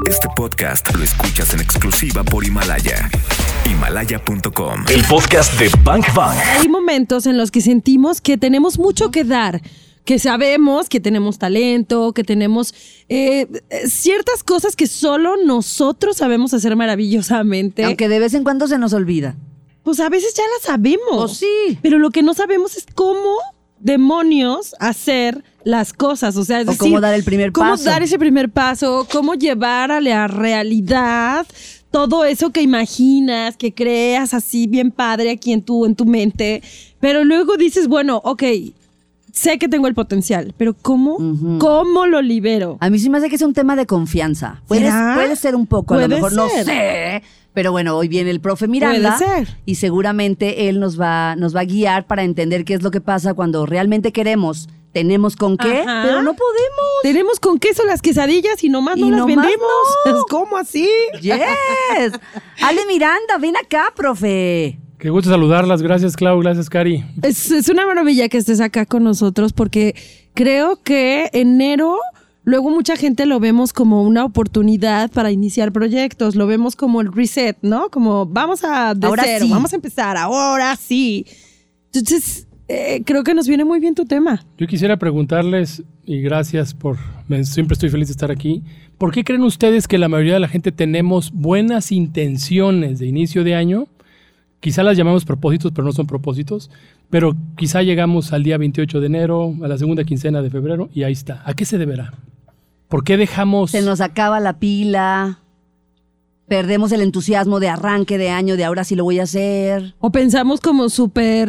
Este podcast lo escuchas en exclusiva por Himalaya. Himalaya.com. El podcast de Bank Bank. Hay momentos en los que sentimos que tenemos mucho que dar, que sabemos que tenemos talento, que tenemos eh, ciertas cosas que solo nosotros sabemos hacer maravillosamente. Aunque de vez en cuando se nos olvida. Pues a veces ya las sabemos. Oh, sí. Pero lo que no sabemos es cómo demonios hacer las cosas, o sea, es O decir, cómo dar el primer cómo paso. dar ese primer paso, cómo llevar a la realidad todo eso que imaginas, que creas así bien padre aquí en tu en tu mente, pero luego dices, bueno, ok, sé que tengo el potencial, pero ¿cómo? ¿Cómo lo libero? A mí sí me hace que es un tema de confianza. Puede, ser un poco, a lo mejor no sé. Pero bueno, hoy viene el profe Miranda. Puede ser. Y seguramente él nos va, nos va a guiar para entender qué es lo que pasa cuando realmente queremos, tenemos con qué, Ajá. pero no podemos. Tenemos con queso las quesadillas y nomás no Y las nomás vendemos. no. ¿Cómo así? Yes. Ale Miranda, ven acá, profe. Qué gusto saludarlas. Gracias, Clau. Gracias, Cari. Es, es una maravilla que estés acá con nosotros porque creo que enero, luego mucha gente lo vemos como una oportunidad para iniciar proyectos, lo vemos como el reset, ¿no? Como vamos a de Ahora cero, sí. vamos a empezar, ahora sí. Entonces, eh, creo que nos viene muy bien tu tema. Yo quisiera preguntarles, y gracias por. me- siempre estoy feliz de estar aquí. ¿Por qué creen ustedes que la mayoría de la gente tenemos buenas intenciones de inicio de año? Quizá las llamamos propósitos, pero no son propósitos. Pero quizá llegamos al día 28 de enero, a la segunda quincena de febrero, y ahí está. ¿A qué se deberá? ¿Por qué dejamos.? Se nos acaba la pila. Perdemos el entusiasmo de arranque de año, de ahora sí lo voy a hacer. O pensamos como súper,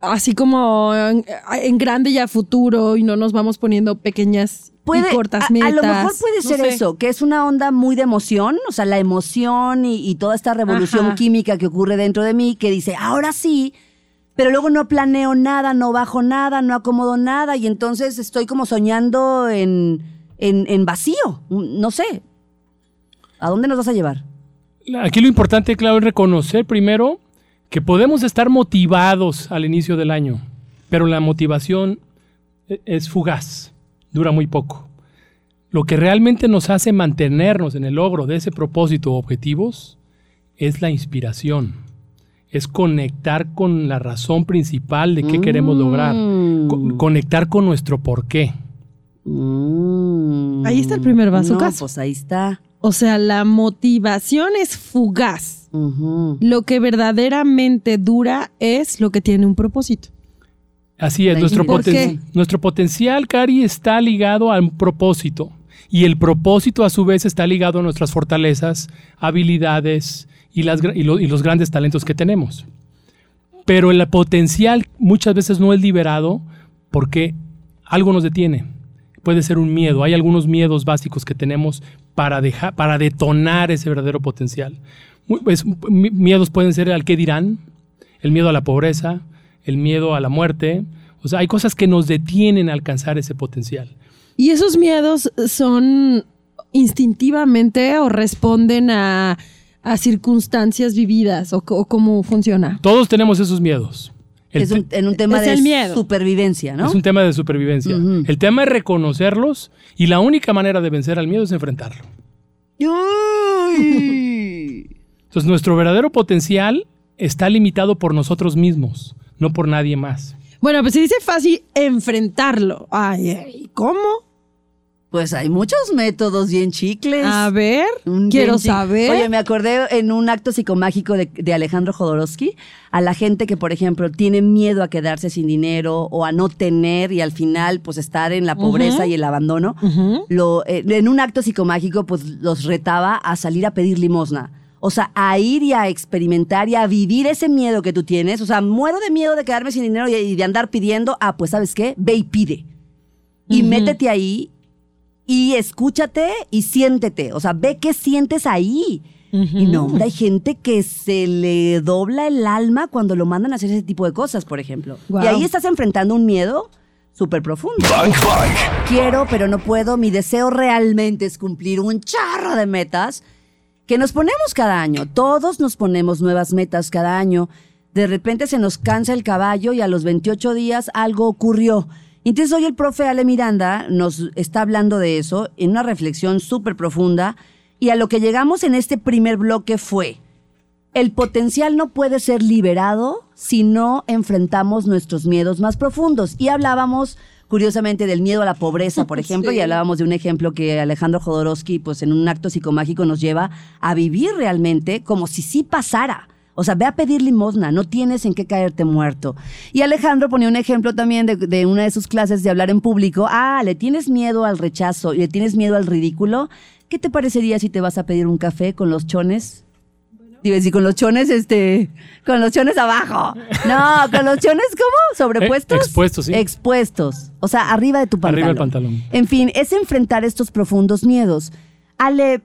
así como en, en grande y a futuro y no nos vamos poniendo pequeñas Puede, y cortas a- a, metas. lo mejor puede No ser sé. eso, que es una onda muy de emoción, o sea, la emoción y, y toda esta revolución Ajá. química que ocurre dentro de mí, que dice, ahora sí, pero luego no planeo nada, no bajo nada, no acomodo nada, y entonces estoy como soñando en, en, en vacío, no sé. ¿A dónde nos vas a llevar? Aquí lo importante, claro, es reconocer primero que podemos estar motivados al inicio del año, pero la motivación e- es fugaz, dura muy poco. Lo que realmente nos hace mantenernos en el logro de ese propósito o objetivos es la inspiración, es conectar con la razón principal de qué queremos lograr, co- conectar con nuestro porqué. Mm. Ahí está el primer vaso, No, pues ahí está. O sea, la motivación es fugaz. Lo que verdaderamente dura es lo que tiene un propósito. Así es, nuestro, ¿Por poten- qué? nuestro potencial, Cari, está ligado a un propósito. Y el propósito, a su vez, está ligado a nuestras fortalezas, habilidades y, las, y lo- y los grandes talentos que tenemos. Pero el potencial muchas veces no es liberado porque algo nos detiene. Puede ser un miedo. Hay algunos miedos básicos que tenemos para, dejar, para detonar ese verdadero potencial. Mu- pues, mi- miedos pueden ser al qué dirán, el miedo a la pobreza, el miedo a la muerte. O sea, hay cosas que nos detienen a alcanzar ese potencial. Y esos miedos son instintivamente o responden a, a circunstancias vividas o, cómo funciona. Todos tenemos esos miedos. El Es un, en un tema es de el miedo. supervivencia, ¿no? es un tema de supervivencia. El tema es reconocerlos y la única manera de vencer al miedo es enfrentarlo. Uy. Entonces, nuestro verdadero potencial está limitado por nosotros mismos, no por nadie más. Bueno, pues se dice fácil enfrentarlo. Ay, ay, ¿cómo? Pues hay muchos métodos bien chicles. A ver, quiero saber. Oye, me acordé en un acto psicomágico de, de Alejandro Jodorowsky a la gente que, por ejemplo, tiene miedo a quedarse sin dinero o a no tener y al final, pues, estar en la pobreza y el abandono. Lo, eh, en un acto psicomágico, pues, los retaba a salir a pedir limosna. O sea, a ir y a experimentar y a vivir ese miedo que tú tienes. O sea, muero de miedo de quedarme sin dinero y, de andar pidiendo. Ah, pues, ¿sabes qué? Ve y pide. Y métete ahí y escúchate y siéntete. O sea, ve qué sientes ahí. Y no, hay gente que se le dobla el alma cuando lo mandan a hacer ese tipo de cosas, por ejemplo. Y ahí estás enfrentando un miedo súper profundo. Bank Bank. Quiero, pero no puedo. Mi deseo realmente es cumplir un charro de metas que nos ponemos cada año. Todos nos ponemos nuevas metas cada año. De repente se nos cansa el caballo y a los 28 días algo ocurrió. Entonces hoy el profe Ale Miranda nos está hablando de eso en una reflexión súper profunda y a lo que llegamos en este primer bloque fue, el potencial no puede ser liberado si no enfrentamos nuestros miedos más profundos. Y hablábamos curiosamente del miedo a la pobreza, por ejemplo, Sí. y hablábamos de un ejemplo que Alejandro Jodorowsky, pues en un acto psicomágico nos lleva a vivir realmente como si sí pasara. O sea, ve a pedir limosna, no tienes en qué caerte muerto. Y Alejandro ponía un ejemplo también de, de una de sus clases de hablar en público. Ah, le tienes miedo al rechazo y le tienes miedo al ridículo. ¿Qué te parecería si te vas a pedir un café con los chones? Decir, con los chones, este, con los chones abajo. No, con los chones, ¿cómo? ¿Sobrepuestos? Eh, expuestos, sí. Expuestos. O sea, arriba de tu pantalón. Arriba del pantalón. En fin, es enfrentar estos profundos miedos. Ale,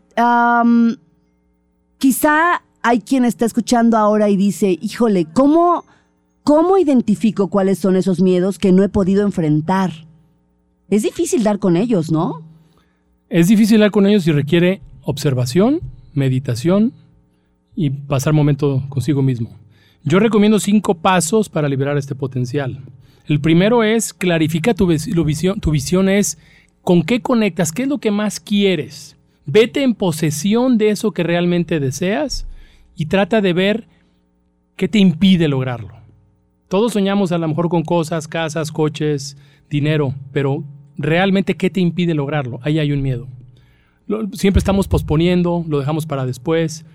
quizá hay quien está escuchando ahora y dice, híjole, ¿cómo, ¿cómo identifico cuáles son esos miedos que no he podido enfrentar? Es difícil dar con ellos, ¿no? Es difícil hablar con ellos y requiere observación, meditación y pasar momento consigo mismo. Yo recomiendo cinco pasos para liberar este potencial. El primero es clarifica tu, visión. Tu visión es con qué conectas, qué es lo que más quieres. Vete en posesión de eso que realmente deseas y trata de ver qué te impide lograrlo. Todos soñamos a lo mejor con cosas, casas, coches, dinero, pero realmente qué te impide lograrlo. Ahí hay un miedo. Siempre estamos posponiendo, lo dejamos para después.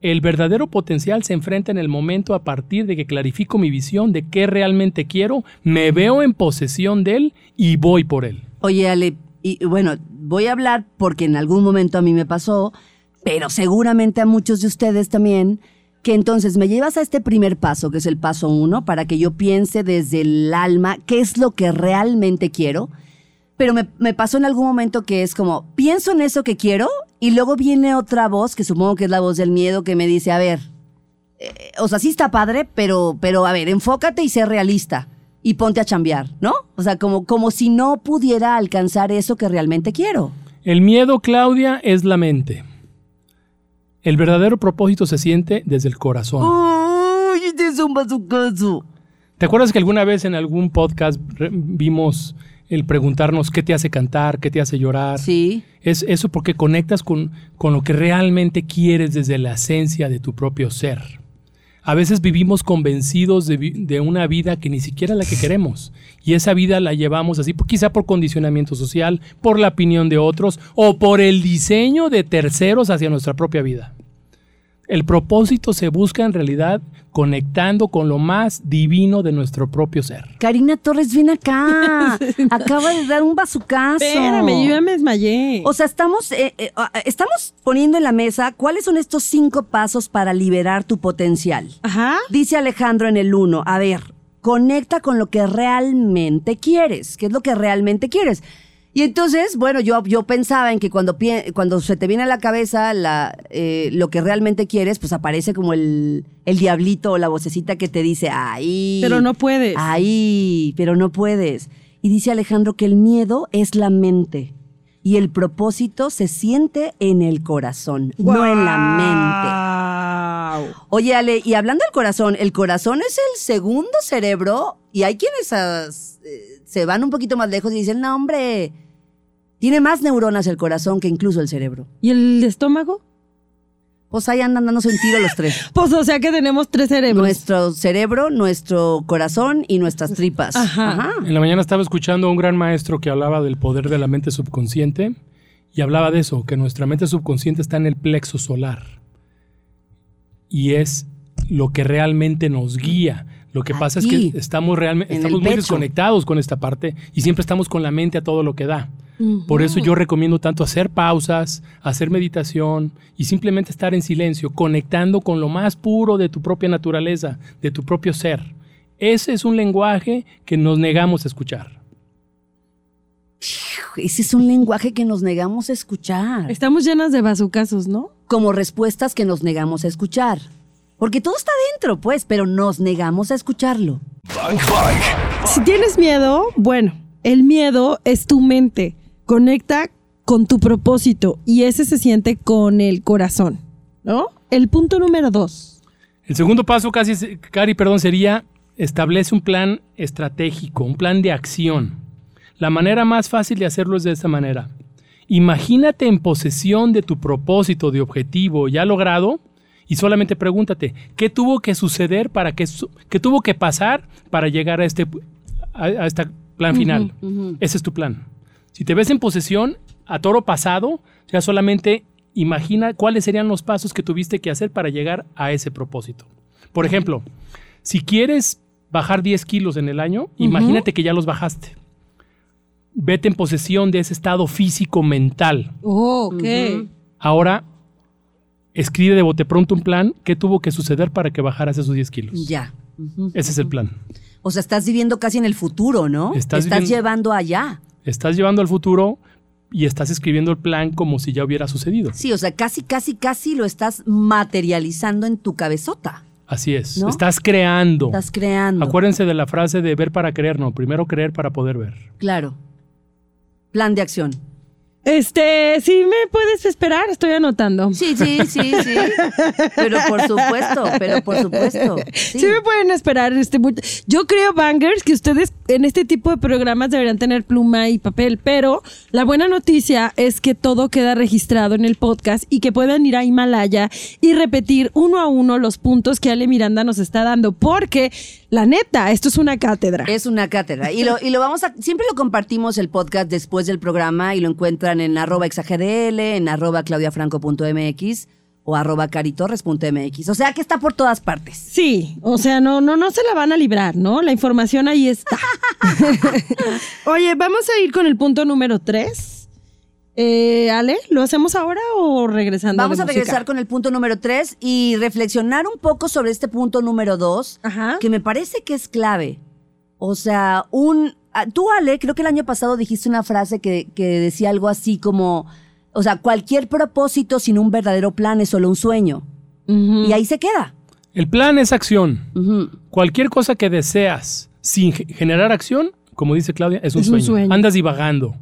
El verdadero potencial se enfrenta en el momento a partir de que clarifico mi visión de qué realmente quiero, me veo en posesión de él y voy por él. Oye, Ale, y bueno, voy a hablar porque en algún momento a mí me pasó, pero seguramente a muchos de ustedes también, que entonces me llevas a este primer paso, que es el paso uno, para que yo piense desde el alma qué es lo que realmente quiero. Pero me, me pasó en algún momento que es como, pienso en eso que quiero y luego viene otra voz, que supongo que es la voz del miedo, que me dice, a ver, eh, o sea, sí está padre, pero, pero a ver, enfócate y sé realista y ponte a chambear, ¿no? O sea, como, como si no pudiera alcanzar eso que realmente quiero. El miedo, Claudia, es la mente. El verdadero propósito se siente desde el corazón. ¡Uy, es un bazucazo! ¿Te acuerdas que alguna vez en algún podcast vimos el preguntarnos qué te hace cantar, qué te hace llorar? Sí. Es eso porque conectas con, con lo que realmente quieres desde la esencia de tu propio ser. A veces vivimos convencidos de, de una vida que ni siquiera la que queremos. Y esa vida la llevamos así, quizá por condicionamiento social, por la opinión de otros o por el diseño de terceros hacia nuestra propia vida. El propósito se busca en realidad conectando con lo más divino de nuestro propio ser. Karina Torres, ven acá. Acaba de dar un bazucazo. Espérame, yo ya me desmayé. O sea, estamos, eh, eh, ah, estamos poniendo en la mesa cuáles son estos cinco pasos para liberar tu potencial. Ajá. Dice Alejandro en el 1, a ver, conecta con lo que realmente quieres. ¿Qué es lo que realmente quieres? Y entonces, bueno, yo, yo pensaba en que cuando, pie- cuando se te viene a la cabeza la, eh, lo que realmente quieres, pues aparece como el, el diablito o la vocecita que te dice, ay. Pero no puedes. Ay, pero no puedes. Y dice Alejandro que el miedo es la mente y el propósito se siente en el corazón, no en la mente. Oye, Ale, y hablando del corazón, el corazón es el segundo cerebro y hay quienes se van un poquito más lejos y dicen, no, hombre, tiene más neuronas el corazón que incluso el cerebro. ¿Y el estómago? Pues ahí andan dándose un tiro los tres. Pues o sea que tenemos tres cerebros. Nuestro cerebro, nuestro corazón y nuestras tripas. Ajá. En la mañana estaba escuchando a un gran maestro que hablaba del poder de la mente subconsciente y hablaba de eso, que nuestra mente subconsciente está en el plexo solar y es lo que realmente nos guía. Lo que pasa es que estamos realmente estamos muy desconectados con esta parte y siempre estamos con la mente a todo lo que da. Por eso yo recomiendo tanto hacer pausas, hacer meditación y simplemente estar en silencio, conectando con lo más puro de tu propia naturaleza, de tu propio ser. Ese es un lenguaje que nos negamos a escuchar. Ese es un lenguaje que nos negamos a escuchar. Estamos llenas de bazucazos, ¿no? Como respuestas que nos negamos a escuchar. Porque todo está dentro, pues, pero nos negamos a escucharlo. Bang Bang. Si tienes miedo, bueno, el miedo es tu mente. Conecta con tu propósito y ese se siente con el corazón, ¿no? El punto número dos. El segundo paso, casi, Cari, perdón, sería establece un plan estratégico, un plan de acción. La manera más fácil de hacerlo es de esta manera. Imagínate en posesión de tu propósito, de objetivo ya logrado y solamente pregúntate, ¿qué tuvo que suceder para que, qué tuvo que pasar para llegar a este, a, a este plan final? Ese es tu plan. Si te ves en posesión, a toro pasado, ya solamente imagina cuáles serían los pasos que tuviste que hacer para llegar a ese propósito. Por ejemplo, si quieres bajar 10 kilos en el año, imagínate que ya los bajaste. Vete en posesión de ese estado físico mental. Oh, ok. Ahora, escribe de bote pronto un plan que tuvo que suceder para que bajaras esos 10 kilos. Ya. Ese es el plan. O sea, estás viviendo casi en el futuro, ¿no? Estás estás viviendo- llevando allá. Estás llevando al futuro y estás escribiendo el plan como si ya hubiera sucedido. Sí, o sea, casi, casi, casi lo estás materializando en tu cabezota. Así es. ¿No? Estás creando. Estás creando. Acuérdense de la frase de ver para creer, no, primero creer para poder ver. Claro. Plan de acción. Este, sí me puedes esperar, estoy anotando. Sí, sí, sí, sí. Pero por supuesto, pero por supuesto. Sí. Sí. me pueden esperar. Este, yo creo, Bangers, que ustedes en este tipo de programas deberían tener pluma y papel, pero la buena noticia es que todo queda registrado en el podcast y que puedan ir a Himalaya y repetir uno a uno los puntos que Ale Miranda nos está dando, porque la neta, esto es una cátedra. Es una cátedra. Y lo, y lo vamos a, siempre lo compartimos el podcast después del programa y lo encuentran en arroba exagdl, en arroba claudiafranco.mx o arroba caritorres.mx. O sea que está por todas partes. Sí, o sea, no, no, no se la van a librar, ¿no? La información ahí está. Oye, vamos a ir con el punto número tres. Eh, Ale, ¿lo hacemos ahora o regresando? Vamos a regresar con el punto número 3 y reflexionar un poco sobre este punto número 2, Ajá. que me parece que es clave. O sea, un... ah, Tú, Ale, creo que el año pasado dijiste una frase que, que decía algo así como, o sea, cualquier propósito sin un verdadero plan es solo un sueño. Y ahí se queda. El plan es acción. Cualquier cosa que deseas sin ge- generar acción, como dice Claudia, es un, Es un sueño. Andas divagando.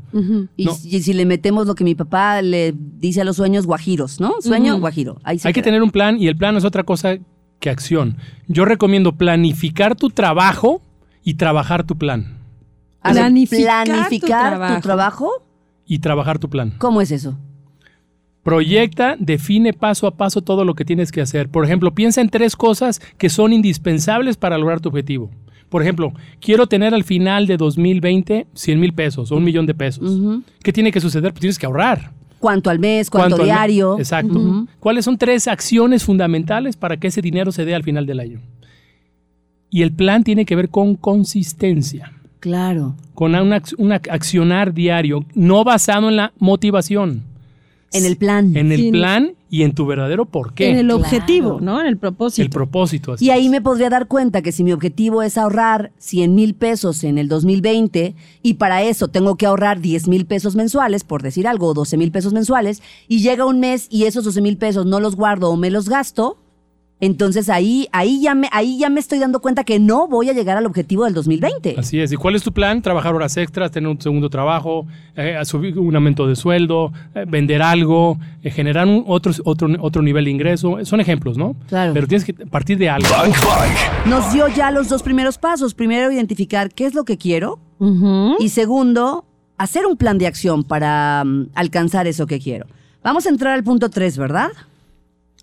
Y, No. si, y si le metemos lo que mi papá le dice a los sueños, guajiros, ¿no? Sueño, guajiro. Ahí se Hay que tener un plan y el plan es otra cosa que acción. Yo recomiendo planificar tu trabajo y trabajar tu plan. A ver, Planificar tu trabajo. Y trabajar tu plan. ¿Cómo es eso? Proyecta, define paso a paso todo lo que tienes que hacer. Por ejemplo, piensa en tres cosas que son indispensables para lograr tu objetivo. Por ejemplo, quiero tener al final de 2020 100 mil pesos o un millón de pesos. ¿Qué tiene que suceder? Pues tienes que ahorrar. ¿Cuánto al mes? ¿Cuánto, al mes? diario? Exacto. ¿Cuáles son tres acciones fundamentales para que ese dinero se dé al final del año? Y el plan tiene que ver con consistencia, Claro. con un ac- un ac- accionar diario, no basado en la motivación, En el plan. en el Sí. plan y en tu verdadero por qué, En el Claro. objetivo, ¿no? En el propósito. el propósito. así Y ahí es. me podría dar cuenta que si mi objetivo es ahorrar 100 mil pesos en el 2020 y para eso tengo que ahorrar 10 mil pesos mensuales, por decir algo, o 12 mil pesos mensuales, y llega un mes y esos 12 mil pesos no los guardo o me los gasto, entonces ahí, ahí, ya me, ahí ya me estoy dando cuenta que no voy a llegar al objetivo del 2020. Así es. ¿Y cuál es tu plan? Trabajar horas extras, tener un segundo trabajo, eh, subir un aumento de sueldo, eh, vender algo, eh, generar un otro, otro, otro nivel de ingreso. Son ejemplos, ¿no? Claro. Pero tienes que partir de algo. Bank Bank. Nos dio ya los dos primeros pasos. Primero, identificar qué es lo que quiero. Y segundo, hacer un plan de acción para mm, alcanzar eso que quiero. Vamos a entrar al punto 3, ¿verdad?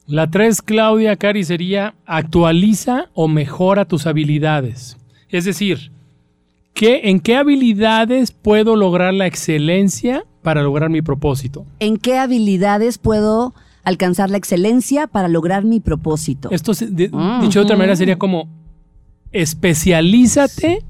La 3, Claudia Cari, sería actualiza o mejora tus habilidades. Es decir, ¿qué, ¿en qué habilidades puedo lograr la excelencia para lograr mi propósito? ¿En qué habilidades puedo alcanzar la excelencia para lograr mi propósito? Esto, de- dicho de otra manera, sería como especialízate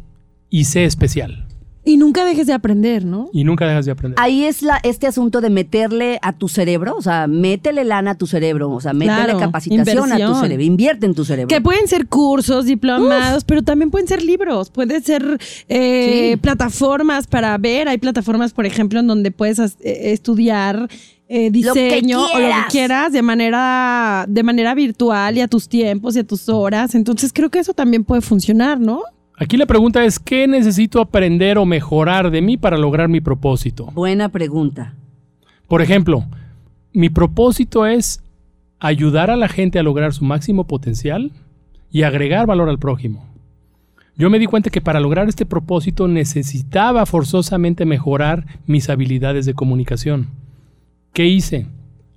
y sé especial. Y nunca dejes de aprender, ¿no? Y nunca dejas de aprender. Ahí es la, este asunto de meterle a tu cerebro, o sea, métele lana a tu cerebro, o sea, métele Claro, capacitación a tu cerebro, invierte en tu cerebro. Que pueden ser cursos, diplomados, pero también pueden ser libros, pueden ser eh, Sí. plataformas para ver. Hay plataformas, por ejemplo, en donde puedes eh, estudiar eh, diseño o lo que quieras. quieras de manera, de manera virtual y a tus tiempos y a tus horas. Entonces creo que eso también puede funcionar, ¿no? Aquí la pregunta es, ¿qué necesito aprender o mejorar de mí para lograr mi propósito? Buena pregunta. Por ejemplo, mi propósito es ayudar a la gente a lograr su máximo potencial y agregar valor al prójimo. Yo me di cuenta que para lograr este propósito necesitaba forzosamente mejorar mis habilidades de comunicación. ¿Qué hice?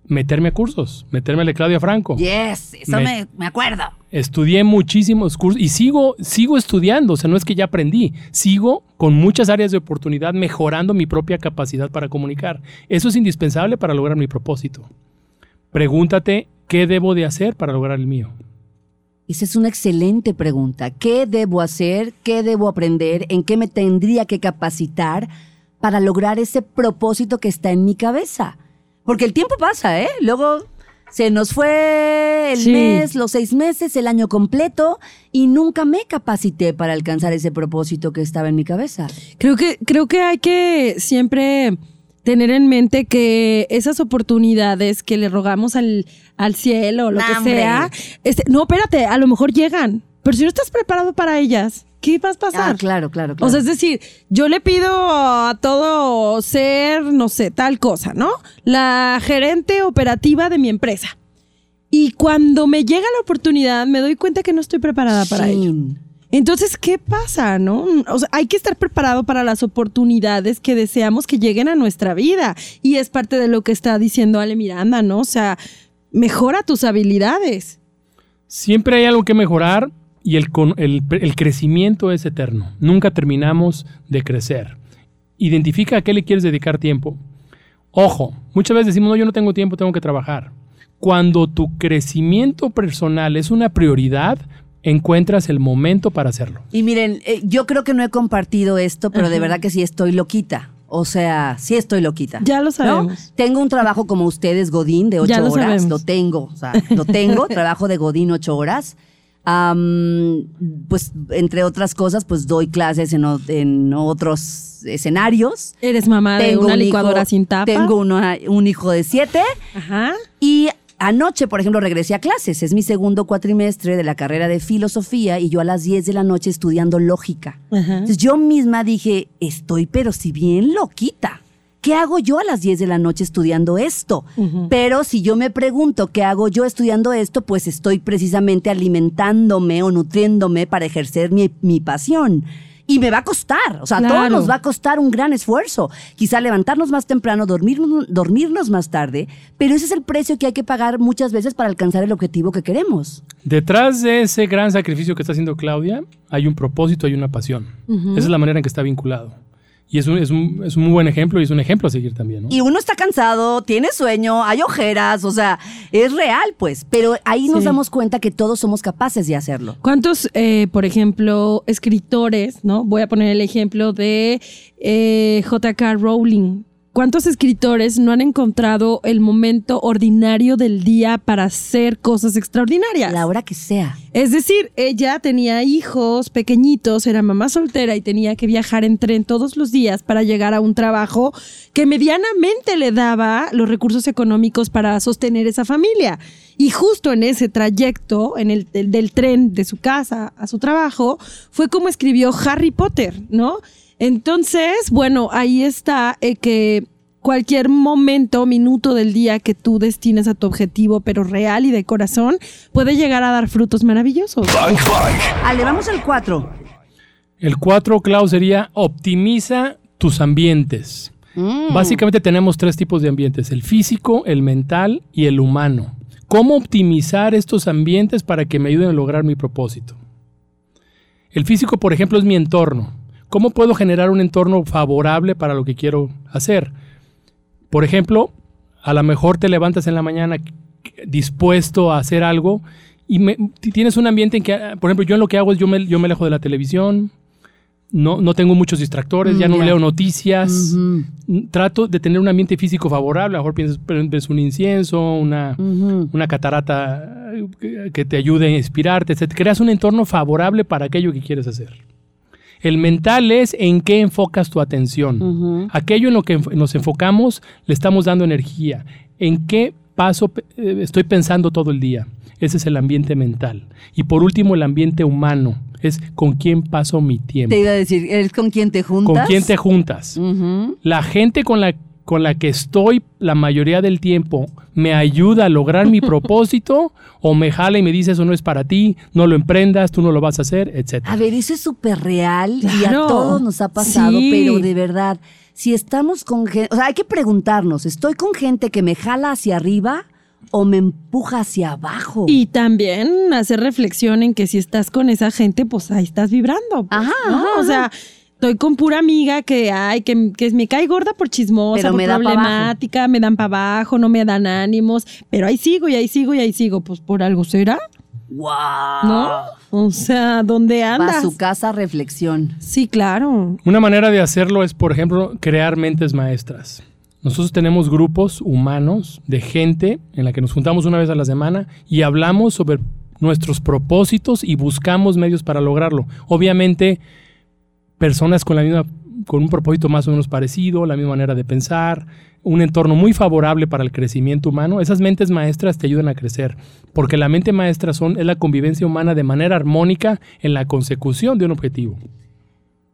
Meterme a cursos, meterme a la Claudia Franco. Yes, eso Me- me, me acuerdo. Estudié muchísimos cursos y sigo, sigo estudiando, o sea, no es que ya aprendí, sigo con muchas áreas de oportunidad mejorando mi propia capacidad para comunicar. Eso es indispensable para lograr mi propósito. Pregúntate qué debo de hacer para lograr el mío. Esa es una excelente pregunta. ¿Qué debo hacer? ¿Qué debo aprender? ¿En qué me tendría que capacitar para lograr ese propósito que está en mi cabeza? Porque el tiempo pasa, ¿eh? Luego se nos fue el Sí. mes, los seis meses, el año completo y nunca me capacité para alcanzar ese propósito que estaba en mi cabeza. Creo que, creo que hay que siempre tener en mente que esas oportunidades que le rogamos al, al cielo o lo que sea, este, no, espérate, a lo mejor llegan, pero si no estás preparado para ellas, ¿qué vas a pasar? Ah, claro, claro, claro. O sea, es decir, yo le pido a todo ser, no sé, tal cosa, ¿no? La gerente operativa de mi empresa. Y cuando me llega la oportunidad, me doy cuenta que no estoy preparada para ello. Entonces, ¿qué pasa, no? O sea, hay que estar preparado para las oportunidades que deseamos que lleguen a nuestra vida. Y es parte de lo que está diciendo Ale Miranda, ¿no? O sea, mejora tus habilidades. Siempre hay algo que mejorar y el, con- el- el crecimiento es eterno. Nunca terminamos de crecer. Identifica a qué le quieres dedicar tiempo. Ojo, muchas veces decimos, no, yo no tengo tiempo, tengo que trabajar. Cuando tu crecimiento personal es una prioridad, encuentras el momento para hacerlo. Y miren, eh, yo creo que no he compartido esto, pero de verdad que sí estoy loquita. O sea, sí estoy loquita. Ya lo ¿no? sabemos. Tengo un trabajo como ustedes, Godín, de ocho Ya lo horas. sabemos. Lo tengo, o sea, lo tengo, trabajo de Godín ocho horas. Pues, entre otras cosas, pues doy clases en, otros escenarios. Eres mamá de una un licuadora hijo- sin tapa. Tengo una- un hijo de siete. Ajá. Y anoche, por ejemplo, regresé a clases. Es mi segundo cuatrimestre de la carrera de filosofía y yo a las 10 de la noche estudiando lógica. Ajá. Entonces yo misma dije, estoy pero si bien loquita. ¿Qué hago yo a las 10 de la noche estudiando esto? Pero si yo me pregunto qué hago yo estudiando esto, pues estoy precisamente alimentándome o nutriéndome para ejercer mi, mi pasión. Y me va a costar, o sea, a todos Claro. nos va a costar un gran esfuerzo. Quizá levantarnos más temprano, dormirnos, dormirnos más tarde, pero ese es el precio que hay que pagar muchas veces para alcanzar el objetivo que queremos. Detrás de ese gran sacrificio que está haciendo Claudia, hay un propósito, hay una pasión. Esa es la manera en que está vinculado. Y es un, es un- es un muy buen ejemplo y es un ejemplo a seguir también. ¿no? Y uno está cansado, tiene sueño, hay ojeras, o sea, es real, pues. Pero ahí nos Sí. damos cuenta que todos somos capaces de hacerlo. ¿Cuántos, eh, por ejemplo, escritores, ¿no? Voy a poner el ejemplo de eh, J.K. Rowling. ¿Cuántos escritores no han encontrado el momento ordinario del día para hacer cosas extraordinarias? La hora que sea. Es decir, ella tenía hijos pequeñitos, era mamá soltera y tenía que viajar en tren todos los días para llegar a un trabajo que medianamente le daba los recursos económicos para sostener esa familia. Y justo en ese trayecto, en el del, del tren de su casa a su trabajo, fue como escribió Harry Potter, ¿no? Entonces, bueno, ahí está eh, que cualquier momento, minuto del día que tú destines a tu objetivo, pero real y de corazón, puede llegar a dar frutos maravillosos. Bang. Ale, vamos al 4. El 4, Clau, sería optimiza tus ambientes. Mm. Básicamente tenemos tres tipos de ambientes, el físico, el mental y el humano. ¿Cómo optimizar estos ambientes para que me ayuden a lograr mi propósito? El físico, por ejemplo, es mi entorno. ¿Cómo puedo generar un entorno favorable para lo que quiero hacer? Por ejemplo, a lo mejor te levantas en la mañana dispuesto a hacer algo y me- tienes un ambiente en que, por ejemplo, yo en lo que hago es yo me, yo me alejo de la televisión, no, no tengo muchos distractores, ya Mm, no ya. leo noticias, trato de tener un ambiente físico favorable, a lo mejor piensas, prendes un incienso, una, una catarata eh, que- que te ayude a inspirarte, etc. Creas un entorno favorable para aquello que quieres hacer. El mental es en qué enfocas tu atención. Aquello en lo que nos enfocamos le estamos dando energía. ¿En qué paso eh, estoy pensando todo el día? Ese es el ambiente mental. Y por último, el ambiente humano. Es con quién paso mi tiempo. Te iba a decir, ¿es con quién te juntas? ¿Con quién te juntas? La gente con la con la que estoy la mayoría del tiempo me ayuda a lograr mi propósito o me jala y me dice eso no es para ti, no lo emprendas, tú no lo vas a hacer, etc. A ver, eso es súper real y a todos nos ha pasado, Sí. pero de verdad, si estamos con gente, o sea, hay que preguntarnos, ¿estoy con gente que me jala hacia arriba o me empuja hacia abajo? Y también hacer reflexión en que si estás con esa gente, pues ahí estás vibrando. pues, Ajá, ¿no? ajá, O sea, estoy con pura amiga que, ay, que, que me cae gorda por chismosa, Pero por me da pa' problemática, me dan para abajo, no me dan ánimos, pero ahí sigo y ahí sigo y ahí sigo. Pues por algo será, ¡Wow! ¿no? O sea, ¿dónde Va a andas? su casa reflexión. Sí, claro. Una manera de hacerlo es, por ejemplo, crear mentes maestras. Nosotros tenemos grupos humanos de gente en la que nos juntamos una vez a la semana y hablamos sobre nuestros propósitos y buscamos medios para lograrlo. Obviamente, personas con la misma con un propósito más o menos parecido, la misma manera de pensar, un entorno muy favorable para el crecimiento humano, esas mentes maestras te ayudan a crecer, porque la mente maestra son, es la convivencia humana de manera armónica en la consecución de un objetivo.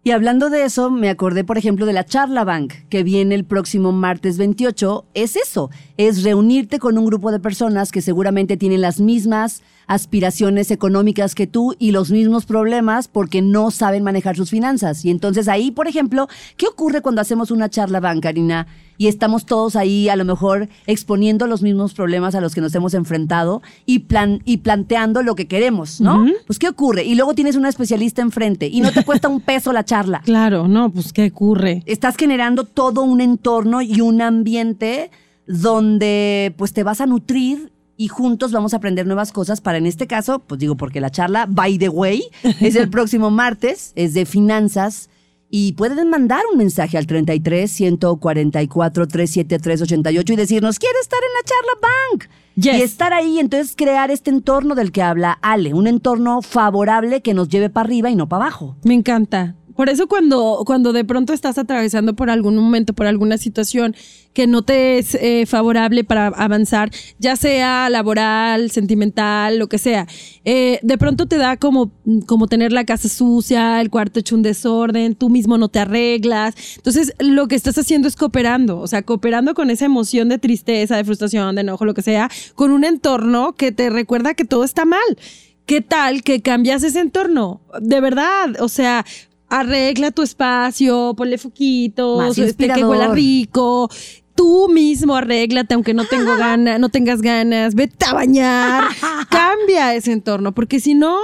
Y hablando de eso, me acordé, por ejemplo, de la Charla Bank, que viene el próximo martes 28. Es eso, es reunirte con un grupo de personas que seguramente tienen las mismas aspiraciones económicas que tú y los mismos problemas porque no saben manejar sus finanzas. Y entonces ahí, por ejemplo, ¿qué ocurre cuando hacemos una charla bank, Karina? Y estamos todos ahí a lo mejor exponiendo los mismos problemas a los que nos hemos enfrentado y, plan y planteando lo que queremos, ¿no? Pues ¿qué ocurre? Y luego tienes una especialista enfrente y no te cuesta un peso la charla. Claro, no, pues ¿qué ocurre? Estás generando todo un entorno y un ambiente donde pues te vas a nutrir y juntos vamos a aprender nuevas cosas para en este caso, pues digo porque la charla, by the way, es el próximo martes, es de finanzas y pueden mandar un mensaje al 33 144 373 88 y decirnos, quiero estar en la charla bank. Yes. Y estar ahí, entonces crear este entorno del que habla Ale, un entorno favorable que nos lleve para arriba y no para abajo. Me encanta. Por eso cuando, cuando de pronto estás atravesando por algún momento, por alguna situación que no te es eh, favorable para avanzar, ya sea laboral, sentimental, lo que sea, eh, de pronto te da como, como tener la casa sucia, el cuarto hecho un desorden, tú mismo no te arreglas. Entonces, lo que estás haciendo es cooperando, o sea, cooperando con esa emoción de tristeza, de frustración, de enojo, lo que sea, con un entorno que te recuerda que todo está mal. ¿Qué tal que cambias ese entorno? De verdad, o sea, arregla tu espacio, ponle foquitos, este, que huela rico. Tú mismo arréglate, aunque no tengo gana, no tengas ganas, vete a bañar, cambia ese entorno, porque si no,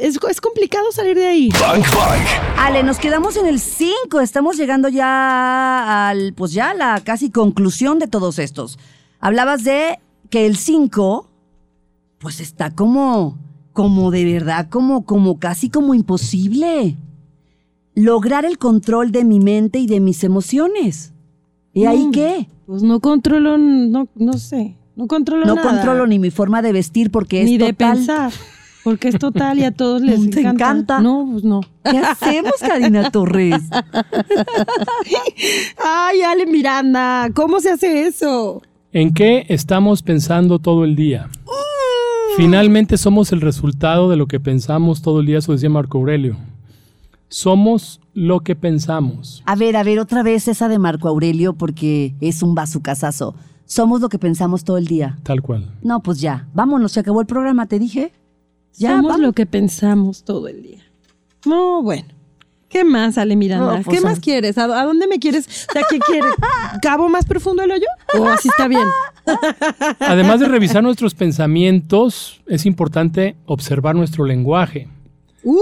es, es complicado salir de ahí. Bang Bang. Ale, nos quedamos en el 5. Estamos llegando ya al, pues ya a la casi conclusión de todos estos. Hablabas de que el 5, pues está como, como de verdad, como, como casi como imposible. Lograr el control de mi mente y de mis emociones. ¿Y ahí Mm, qué? Pues no controlo, no, no sé, no controlo No nada. controlo ni mi forma de vestir porque es ni de total. pensar, porque es total y a todos les Te encanta. encanta. No, pues no. ¿Qué hacemos, Karina Torres? Ay, Ale Miranda, ¿cómo se hace eso? ¿En qué estamos pensando todo el día? Finalmente somos el resultado de lo que pensamos todo el día, eso decía Marco Aurelio. Somos lo que pensamos. A ver, a ver, otra vez esa de Marco Aurelio porque es un bazucazazo. Somos lo que pensamos todo el día. Tal cual. No, pues ya. Vámonos, se acabó el programa, te dije. Ya, Somos vamos. lo que pensamos todo el día. No, bueno. ¿Qué más, Ale Miranda? No, pues, ¿Qué más quieres? ¿A, a dónde me quieres? O sea, ¿qué quieres? ¿Cabo más profundo el hoyo? ¿O así está bien? Además de revisar nuestros pensamientos, es importante observar nuestro lenguaje. Uh,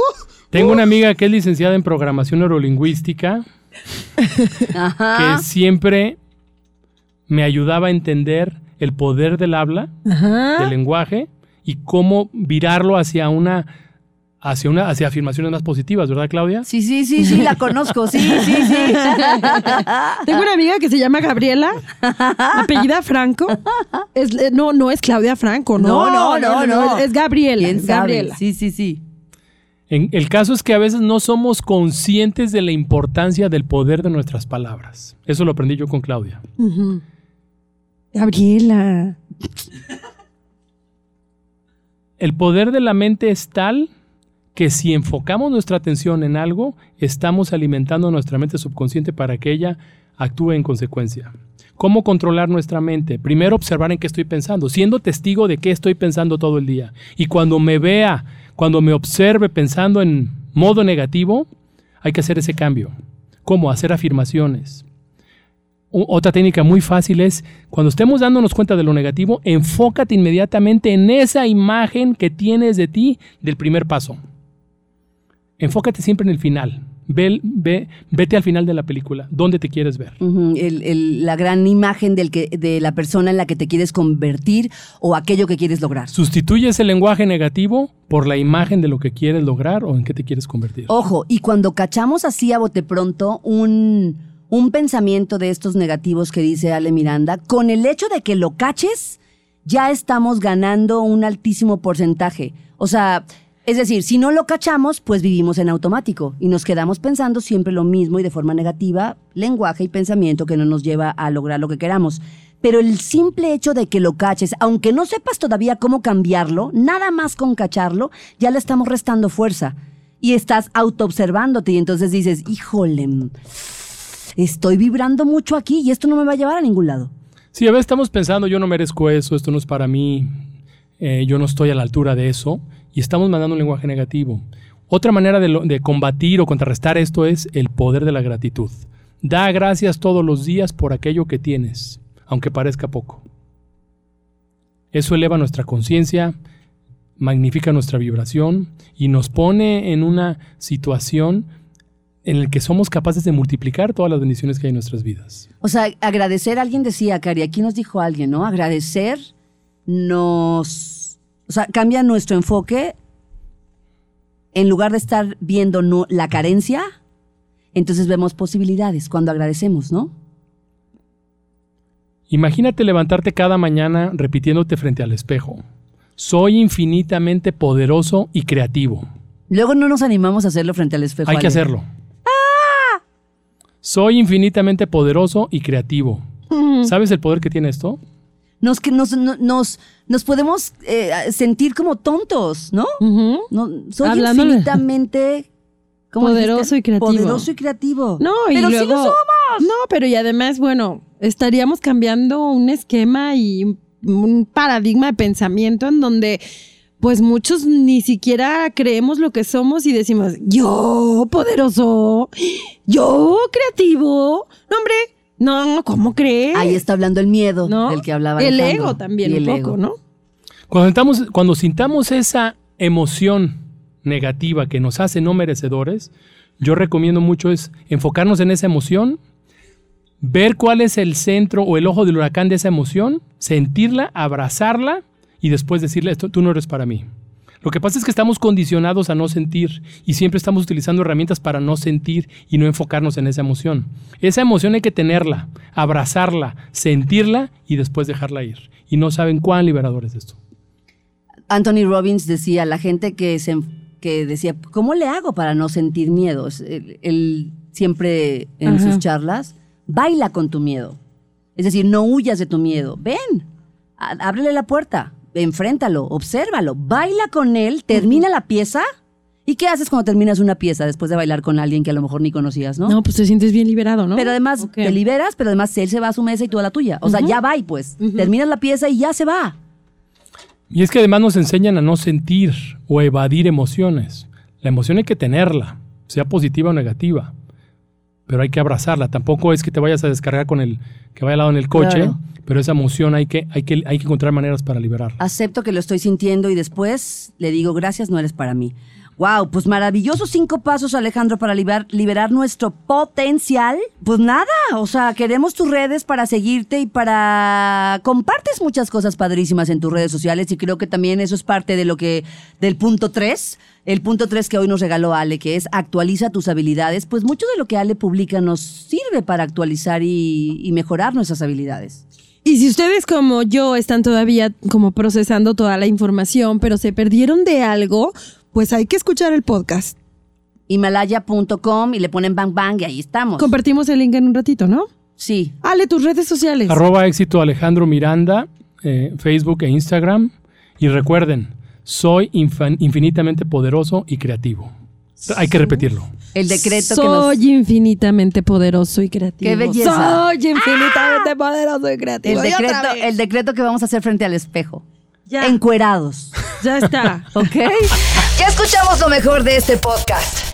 Tengo una amiga que es licenciada en programación neurolingüística Ajá. que siempre me ayudaba a entender el poder del habla, ajá. del lenguaje y cómo virarlo hacia una hacia una hacia afirmaciones más positivas, ¿verdad, Claudia? Sí, sí, sí, sí, la conozco. Sí, sí, sí. Tengo una amiga que se llama Gabriela, apellida Franco. Es- eh, no, no es Claudia Franco, no. No, no, no, no. Es Gabriela. ¿Quién es sabe? Gabriela. Sí, sí, sí. En- el caso es que a veces no somos conscientes de la importancia del poder de nuestras palabras. Eso lo aprendí yo con Claudia. Gabriela. El poder de la mente es tal que si enfocamos nuestra atención en algo, estamos alimentando nuestra mente subconsciente para que ella actúe en consecuencia. ¿Cómo controlar nuestra mente? Primero observar en qué estoy pensando, siendo testigo de qué estoy pensando todo el día. Y cuando me vea, cuando me observe pensando en modo negativo, hay que hacer ese cambio. ¿Cómo? Hacer afirmaciones. Otra técnica muy fácil es, cuando estemos dándonos cuenta de lo negativo, enfócate inmediatamente en esa imagen que tienes de ti del primer paso. Enfócate siempre en el final. Ve, ve- vete al final de la película. ¿Dónde te quieres ver? Ujú, el- el- la gran imagen del que, de la persona en la que te quieres convertir o aquello que quieres lograr. Sustituyes el lenguaje negativo por la imagen de lo que quieres lograr o en qué te quieres convertir. Ojo, y cuando cachamos así a bote pronto un, un pensamiento de estos negativos que dice Ale Miranda, con el hecho de que lo caches, ya estamos ganando un altísimo porcentaje. O sea, es decir, si no lo cachamos, pues vivimos en automático y nos quedamos pensando siempre lo mismo y de forma negativa, lenguaje y pensamiento que no nos lleva a lograr lo que queramos. Pero el simple hecho de que lo caches, aunque no sepas todavía cómo cambiarlo, nada más con cacharlo, ya le estamos restando fuerza. Y estás autoobservándote y entonces dices, híjole, estoy vibrando mucho aquí y esto no me va a llevar a ningún lado. Sí, a veces estamos pensando, yo no merezco eso, esto no es para mí, eh, yo no estoy a la altura de eso, y estamos mandando un lenguaje negativo. Otra manera de, combatir o contrarrestar esto es el poder de la gratitud. Da gracias todos los días por aquello que tienes, aunque parezca poco. Eso eleva nuestra conciencia, magnifica nuestra vibración y nos pone en una situación en la que somos capaces de multiplicar todas las bendiciones que hay en nuestras vidas. O sea, agradecer, alguien decía, Cari, aquí nos dijo alguien, ¿no? Agradecer nos... O sea, cambia nuestro enfoque. En lugar de estar viendo no, la carencia, entonces vemos posibilidades cuando agradecemos, ¿no? Imagínate levantarte cada mañana repitiéndote frente al espejo. Soy infinitamente poderoso y creativo. Luego no nos animamos a hacerlo frente al espejo. Hay que hacerlo. Soy infinitamente poderoso y creativo. ¿Sabes el poder que tiene esto? Nos, que nos, no- nos, nos podemos eh, sentir como tontos, ¿no? Ujú. no soy Hablándole. infinitamente... ¿cómo Poderoso dijiste? y creativo. Poderoso y creativo. No, y Pero luego. sí lo somos. No, pero y además, bueno, estaríamos cambiando un esquema y un paradigma de pensamiento en donde, pues muchos ni siquiera creemos lo que somos y decimos, yo poderoso, yo creativo. No, hombre, no, ¿cómo crees? Ahí está hablando el miedo ¿No? del que hablaba El Alejandro. ego también, Y un el poco, ego. ¿no? Cuando sintamos, cuando sintamos esa emoción negativa que nos hace no merecedores, yo recomiendo mucho es enfocarnos en esa emoción, ver cuál es el centro o el ojo del huracán de esa emoción, sentirla, abrazarla y después decirle, esto, tú no eres para mí. Lo que pasa es que estamos condicionados a no sentir y siempre estamos utilizando herramientas para no sentir y no enfocarnos en esa emoción. Esa emoción hay que tenerla, abrazarla, sentirla y después dejarla ir. Y no saben cuán liberador es esto. Anthony Robbins decía, la gente que, se, que decía, ¿cómo le hago para no sentir miedo? Él, él siempre en Ajá. sus charlas, baila con tu miedo. Es decir, no huyas de tu miedo. Ven, ábrele la puerta, enfréntalo, obsérvalo, baila con él, termina la pieza. ¿Y qué haces cuando terminas una pieza después de bailar con alguien que a lo mejor ni conocías, no? No, pues te sientes bien liberado, ¿no? Pero además te liberas, pero además él se va a su mesa y tú a la tuya. O sea, ya va y pues. Terminas la pieza y ya se va. Y es que además nos enseñan a no sentir o evadir emociones. La emoción hay que tenerla, sea positiva o negativa, pero hay que abrazarla. Tampoco es que te vayas a descargar con el que vaya al lado en el coche, Claro. pero esa emoción hay que, hay, que, hay que encontrar maneras para liberarla. acepto que lo estoy sintiendo y después le digo gracias, no eres para mí. Wow, pues maravillosos cinco pasos, Alejandro, para liberar, nuestro potencial. Pues nada, o sea, queremos tus redes para seguirte y para... Compartes muchas cosas padrísimas en tus redes sociales y creo que también eso es parte de lo que... del punto tres. El punto tres que hoy nos regaló Ale, que es actualiza tus habilidades. Pues mucho de lo que Ale publica nos sirve para actualizar y mejorar nuestras habilidades. Y si ustedes como yo están todavía como procesando toda la información, pero se perdieron de algo, pues hay que escuchar el podcast. Himalaya.com y le ponen bang bang y ahí estamos. Compartimos el link en un ratito, ¿no? Sí. Ale, tus redes sociales. Arroba éxito Alejandro Miranda, eh, Facebook e Instagram. Y recuerden, soy infan- infinitamente poderoso y creativo. Hay que repetirlo. El decreto que nos... Soy infinitamente poderoso y creativo. ¡Qué belleza! Soy infinitamente poderoso y creativo. El decreto, el decreto que vamos a hacer frente al espejo. Ya. Encuerados. Ya está. ¿Ok? Escuchamos lo mejor de este podcast.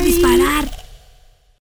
disparar.